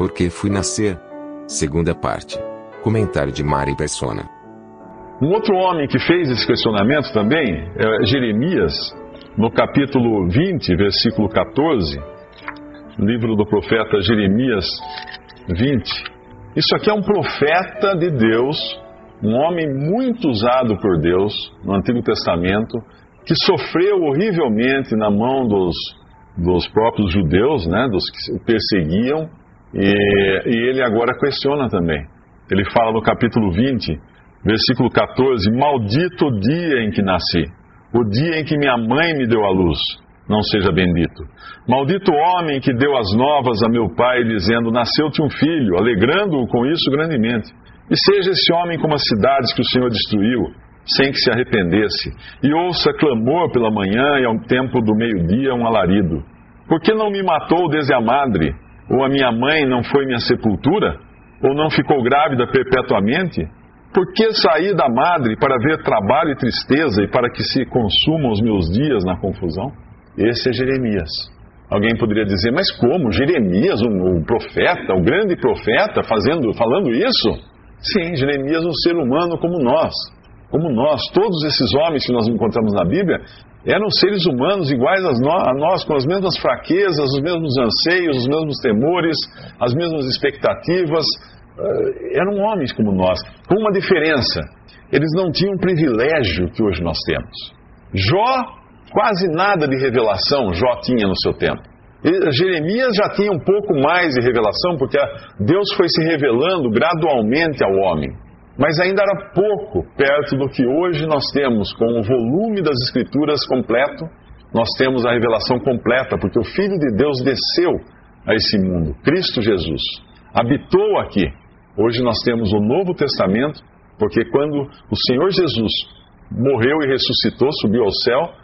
Por que fui nascer? Segunda parte. Comentário de Mari Persona. Um outro homem que fez esse questionamento também é Jeremias, no capítulo 20, versículo 14, livro do profeta Jeremias 20. Isso aqui é um profeta de Deus, um homem muito usado por Deus no Antigo Testamento, que sofreu horrivelmente na mão dos, dos próprios judeus, né, dos que o perseguiam, e, e ele agora questiona também. Ele fala no capítulo 20, versículo 14: Maldito o dia em que nasci, o dia em que minha mãe me deu a luz, não seja bendito. Maldito o homem que deu as novas a meu pai, dizendo: Nasceu-te um filho, alegrando-o com isso grandemente. E seja esse homem como as cidades que o Senhor destruiu, sem que se arrependesse, e ouça clamor pela manhã e ao tempo do meio-dia um alarido. Por que não me matou desde a madre? Ou a minha mãe não foi minha sepultura? Ou não ficou grávida perpetuamente? Por que saí da madre para ver trabalho e tristeza e para que se consumam os meus dias na confusão? Esse é Jeremias. Alguém poderia dizer, mas como? Jeremias, o, o profeta, o grande profeta, fazendo, falando isso? Sim, Jeremias, um ser humano como nós. Como nós, todos esses homens que nós encontramos na Bíblia eram seres humanos iguais a nós, com as mesmas fraquezas, os mesmos anseios, os mesmos temores, as mesmas expectativas. Eh, eram homens como nós, com uma diferença: eles não tinham o privilégio que hoje nós temos. Jó, quase nada de revelação Jó tinha no seu tempo. Jeremias já tinha um pouco mais de revelação, porque Deus foi se revelando gradualmente ao homem. Mas ainda era pouco perto do que hoje nós temos, com o volume das Escrituras completo, nós temos a revelação completa, porque o Filho de Deus desceu a esse mundo, Cristo Jesus, habitou aqui. Hoje nós temos o Novo Testamento, porque quando o Senhor Jesus morreu e ressuscitou, subiu ao céu,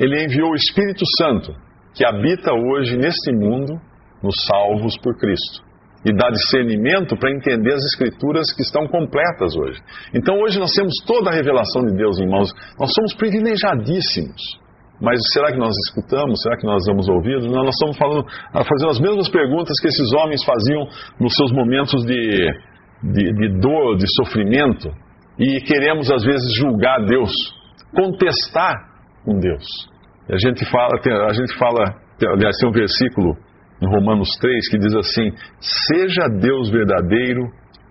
ele enviou o Espírito Santo, que habita hoje neste mundo, nos salvos por Cristo e dá discernimento para entender as escrituras que estão completas hoje. Então hoje nós temos toda a revelação de Deus, irmãos. Nós somos privilegiadíssimos. Mas será que nós escutamos? Será que nós damos ouvidos? Nós estamos falando, fazendo as mesmas perguntas que esses homens faziam nos seus momentos de, de, de dor, de sofrimento, e queremos às vezes julgar Deus, contestar com Deus. A gente fala, a gente fala, aliás, tem um versículo em Romanos 3, que diz assim: Seja Deus verdadeiro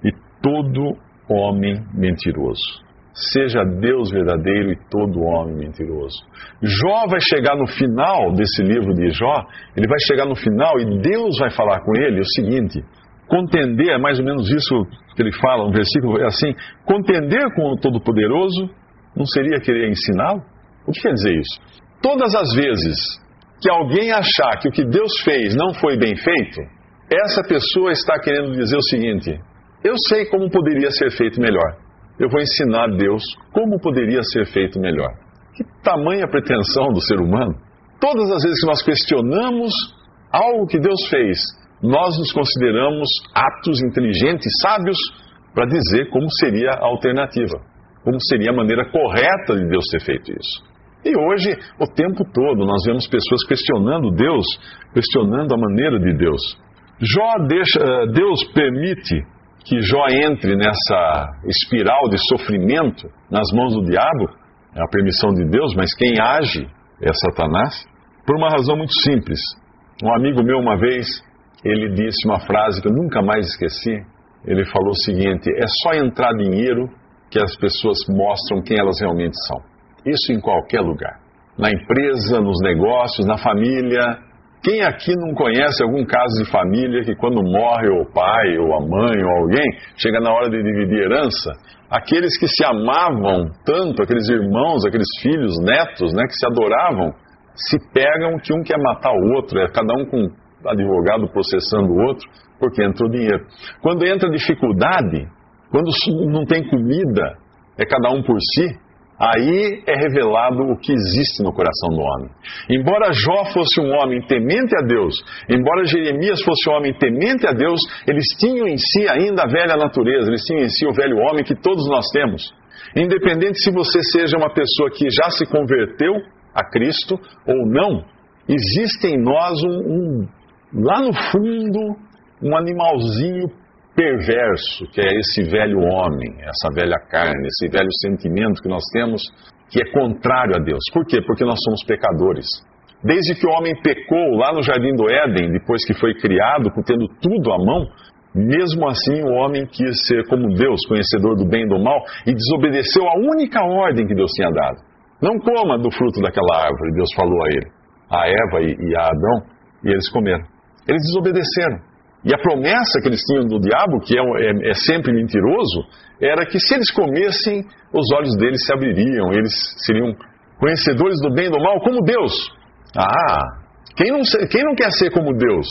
e todo homem mentiroso. Seja Deus verdadeiro e todo homem mentiroso. Jó vai chegar no final desse livro de Jó, ele vai chegar no final e Deus vai falar com ele o seguinte: contender, é mais ou menos isso que ele fala, um versículo é assim: contender com o Todo-Poderoso não seria querer ensiná-lo? O que quer dizer isso? Todas as vezes que alguém achar que o que Deus fez não foi bem feito, essa pessoa está querendo dizer o seguinte: eu sei como poderia ser feito melhor. Eu vou ensinar a Deus como poderia ser feito melhor. Que tamanha pretensão do ser humano! Todas as vezes que nós questionamos algo que Deus fez, nós nos consideramos aptos, inteligentes, sábios para dizer como seria a alternativa, como seria a maneira correta de Deus ter feito isso. E hoje, o tempo todo, nós vemos pessoas questionando Deus, questionando a maneira de Deus. Jó deixa, eh, Deus permite que Jó entre nessa espiral de sofrimento nas mãos do diabo, é a permissão de Deus, mas quem age é Satanás, por uma razão muito simples. Um amigo meu, uma vez, ele disse uma frase que eu nunca mais esqueci. Ele falou o seguinte: é só entrar dinheiro que as pessoas mostram quem elas realmente são. Isso em qualquer lugar. Na empresa, nos negócios, na família. Quem aqui não conhece algum caso de família que quando morre o pai, ou a mãe, ou alguém, chega na hora de dividir herança, aqueles que se amavam tanto, aqueles irmãos, aqueles filhos, netos, né, que se adoravam, se pegam que um quer matar o outro, é cada um com advogado processando o outro, porque entrou dinheiro. Quando entra dificuldade, quando não tem comida, é cada um por si, Aí é revelado o que existe no coração do homem. Embora Jó fosse um homem temente a Deus, embora Jeremias fosse um homem temente a Deus, eles tinham em si ainda a velha natureza, eles tinham em si o velho homem que todos nós temos. Independente se você seja uma pessoa que já se converteu a Cristo ou não, existe em nós um, um lá no fundo, um animalzinho perverso, que é esse velho homem, essa velha carne, esse velho sentimento que nós temos, que é contrário a Deus. Por quê? Porque nós somos pecadores. Desde que o homem pecou lá no jardim do Éden, depois que foi criado, tendo tudo à mão, mesmo assim o homem quis ser como Deus, conhecedor do bem e do mal, e desobedeceu a única ordem que Deus tinha dado. Não coma do fruto daquela árvore, Deus falou a ele, a Eva e a Adão, e eles comeram. Eles desobedeceram. E a promessa que eles tinham do diabo, que é, é, é, sempre mentiroso, era que se eles comessem, os olhos deles se abririam, eles seriam conhecedores do bem e do mal como Deus. Ah, quem não, quem não quer ser como Deus?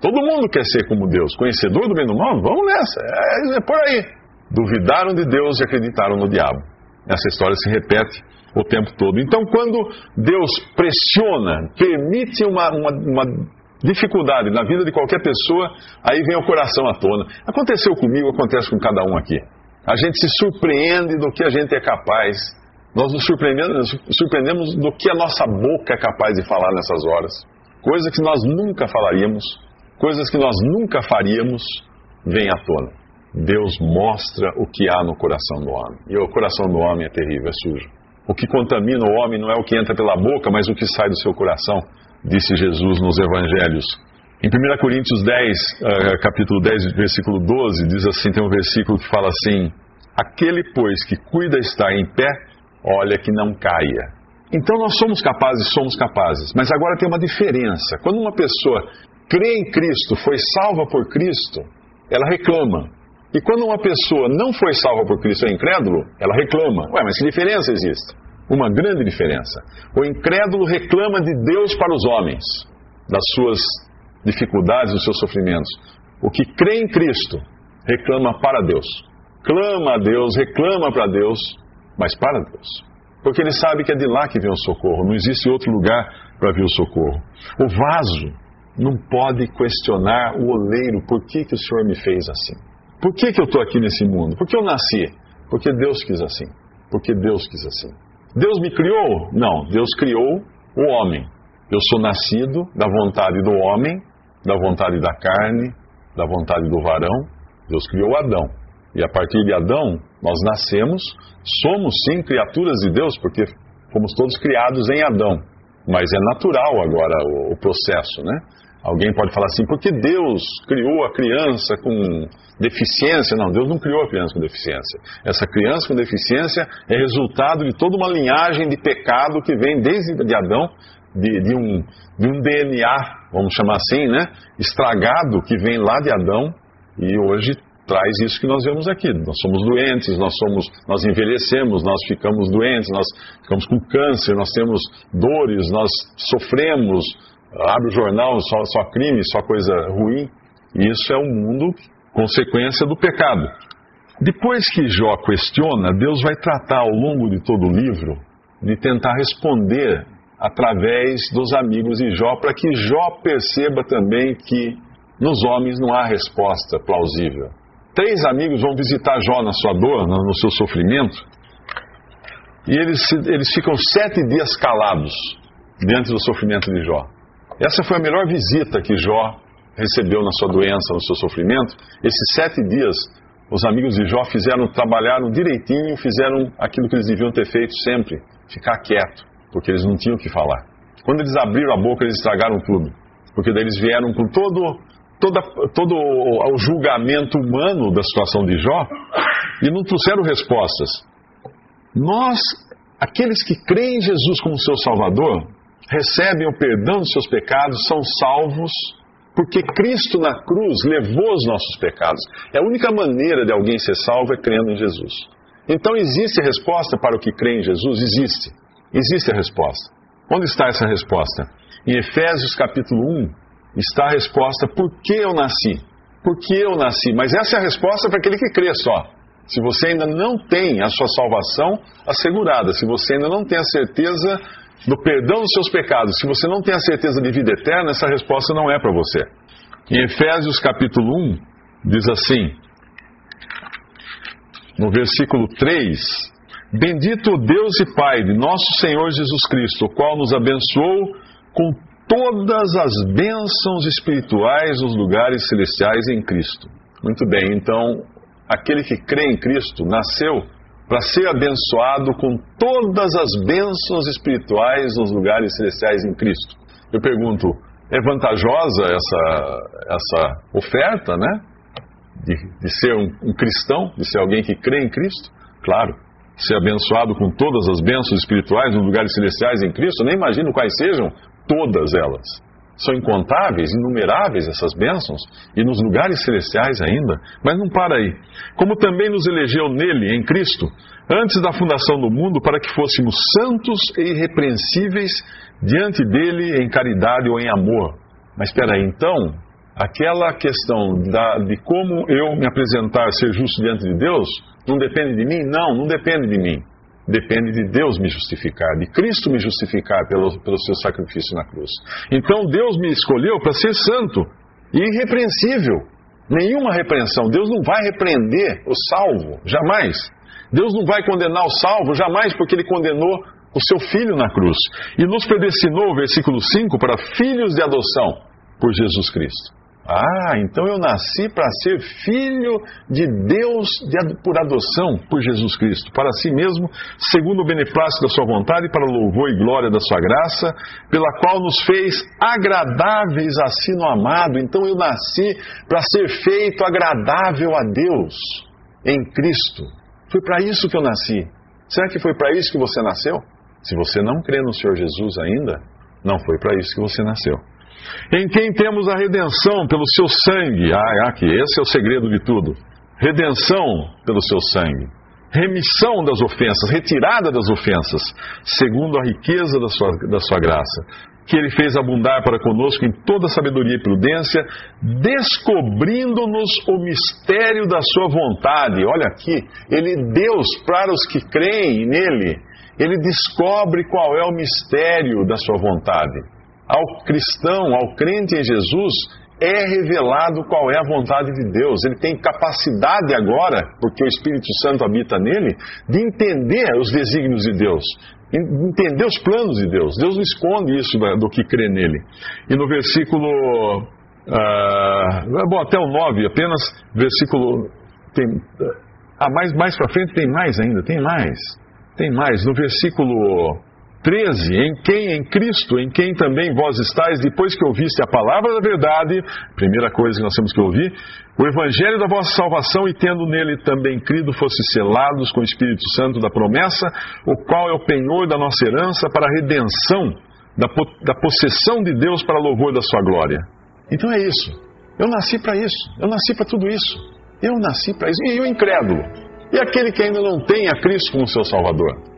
Todo mundo quer ser como Deus, conhecedor do bem e do mal? Vamos nessa, é, é por aí. Duvidaram de Deus e acreditaram no diabo. Essa história se repete o tempo todo. Então, quando Deus pressiona, permite uma, uma, uma dificuldade na vida de qualquer pessoa, aí vem o coração à tona. Aconteceu comigo, acontece com cada um aqui. A gente se surpreende do que a gente é capaz. Nós nos surpreendemos, surpreendemos do que a nossa boca é capaz de falar nessas horas. Coisas que nós nunca falaríamos, coisas que nós nunca faríamos, vêm à tona. Deus mostra o que há no coração do homem. E o coração do homem é terrível, é sujo. O que contamina o homem não é o que entra pela boca, mas o que sai do seu coração disse Jesus nos Evangelhos. Em 1 Coríntios 10, uh, capítulo 10, versículo 12, diz assim: tem um versículo que fala assim: Aquele, pois, que cuida estar em pé, olha que não caia. Então nós somos capazes, somos capazes. Mas agora tem uma diferença. Quando uma pessoa crê em Cristo, foi salva por Cristo, ela reclama. E quando uma pessoa não foi salva por Cristo, é incrédulo, ela reclama. Ué, mas que diferença existe? Uma grande diferença. O incrédulo reclama de Deus para os homens, das suas dificuldades, dos seus sofrimentos. O que crê em Cristo reclama para Deus. Clama a Deus, reclama para Deus, mas para Deus. Porque ele sabe que é de lá que vem o socorro, não existe outro lugar para vir o socorro. O vaso não pode questionar o oleiro: por que, que o Senhor me fez assim? Por que, que eu estou aqui nesse mundo? Por que eu nasci? Porque Deus quis assim. Porque Deus quis assim. Deus me criou? Não, Deus criou o homem. Eu sou nascido da vontade do homem, da vontade da carne, da vontade do varão. Deus criou Adão. E a partir de Adão, nós nascemos, somos sim criaturas de Deus, porque fomos todos criados em Adão. Mas é natural agora o, processo, né? Alguém pode falar assim, porque Deus criou a criança com deficiência? Não, Deus não criou a criança com deficiência. Essa criança com deficiência é resultado de toda uma linhagem de pecado que vem desde de Adão, de, de, um, de um DNA, vamos chamar assim, né? Estragado que vem lá de Adão e hoje traz isso que nós vemos aqui. Nós somos doentes, nós somos, nós envelhecemos, nós ficamos doentes, nós ficamos com câncer, nós temos dores, nós sofremos, abre o jornal, só, só crime, só coisa ruim. Isso é o um mundo consequência do pecado. Depois que Jó questiona, Deus vai tratar ao longo de todo o livro de tentar responder através dos amigos de Jó, para que Jó perceba também que nos homens não há resposta plausível. Três amigos vão visitar Jó na sua dor, no seu sofrimento, e eles, eles ficam sete dias calados diante do sofrimento de Jó. Essa foi a melhor visita que Jó recebeu na sua doença, no seu sofrimento. Esses sete dias, os amigos de Jó fizeram, trabalharam direitinho, fizeram aquilo que eles deviam ter feito sempre, ficar quieto, porque eles não tinham o que falar. Quando eles abriram a boca, eles estragaram tudo, porque daí eles vieram com todo, toda, todo o julgamento humano da situação de Jó e não trouxeram respostas. Nós, aqueles que creem em Jesus como seu Salvador, recebem o perdão dos seus pecados, são salvos, porque Cristo na cruz levou os nossos pecados. É a única maneira de alguém ser salvo é crendo em Jesus. Então existe a resposta para o que crê em Jesus? Existe. Existe a resposta. Onde está essa resposta? Em Efésios capítulo 1 está a resposta por que eu nasci. Por que eu nasci? Mas essa é a resposta para aquele que crê só. Se você ainda não tem a sua salvação assegurada, se você ainda não tem a certeza do perdão dos seus pecados, se você não tem a certeza de vida eterna, essa resposta não é para você. Em Efésios capítulo 1, diz assim, no versículo 3: Bendito o Deus e Pai de nosso Senhor Jesus Cristo, o qual nos abençoou com todas as bênçãos espirituais nos lugares celestiais em Cristo. Muito bem, então, aquele que crê em Cristo nasceu para ser abençoado com todas as bênçãos espirituais nos lugares celestiais em Cristo. Eu pergunto, é vantajosa essa, essa oferta, né? De, de ser um, um cristão, de ser alguém que crê em Cristo? Claro. Ser abençoado com todas as bênçãos espirituais nos lugares celestiais em Cristo, nem imagino quais sejam todas elas. São incontáveis, inumeráveis essas bênçãos, e nos lugares celestiais ainda. Mas não para aí. Como também nos elegeu nele, em Cristo, antes da fundação do mundo, para que fôssemos santos e irrepreensíveis diante dele em caridade ou em amor. Mas espera aí, então, aquela questão da, de como eu me apresentar, ser justo diante de Deus, não depende de mim? Não, não depende de mim. Depende de Deus me justificar, de Cristo me justificar pelo, pelo seu sacrifício na cruz. Então Deus me escolheu para ser santo e irrepreensível. Nenhuma repreensão. Deus não vai repreender o salvo, jamais. Deus não vai condenar o salvo, jamais, porque ele condenou o seu filho na cruz. E nos predestinou, versículo 5, para filhos de adoção por Jesus Cristo. Ah, então eu nasci para ser filho de Deus de, por adoção por Jesus Cristo, para si mesmo, segundo o beneplácito da sua vontade, para louvor e glória da sua graça, pela qual nos fez agradáveis a si no amado. Então eu nasci para ser feito agradável a Deus em Cristo. Foi para isso que eu nasci. Será que foi para isso que você nasceu? Se você não crê no Senhor Jesus ainda, não foi para isso que você nasceu em quem temos a redenção pelo seu sangue. Ah, aqui, esse é o segredo de tudo. Redenção pelo seu sangue. Remissão das ofensas, retirada das ofensas, segundo a riqueza da sua, da sua graça, que ele fez abundar para conosco em toda sabedoria e prudência, descobrindo-nos o mistério da sua vontade. Olha aqui, ele, Deus, para os que creem nele, ele descobre qual é o mistério da sua vontade ao cristão, ao crente em Jesus, é revelado qual é a vontade de Deus. Ele tem capacidade agora, porque o Espírito Santo habita nele, de entender os desígnios de Deus, entender os planos de Deus. Deus não esconde isso do que crê nele. E no versículo. Uh, bom, até o 9, apenas, versículo. Tem, ah, mais, mais para frente tem mais ainda, tem mais. Tem mais. No versículo 13, em quem, em Cristo, em quem também vós estáis, depois que ouviste a palavra da verdade, primeira coisa que nós temos que ouvir, o evangelho da vossa salvação e tendo nele também crido, fosse selados com o Espírito Santo da promessa, o qual é o penhor da nossa herança para a redenção da, da possessão de Deus para louvor da sua glória. Então é isso. Eu nasci para isso. Eu nasci para tudo isso. Eu nasci para isso. E o incrédulo? E aquele que ainda não tem a Cristo como seu Salvador?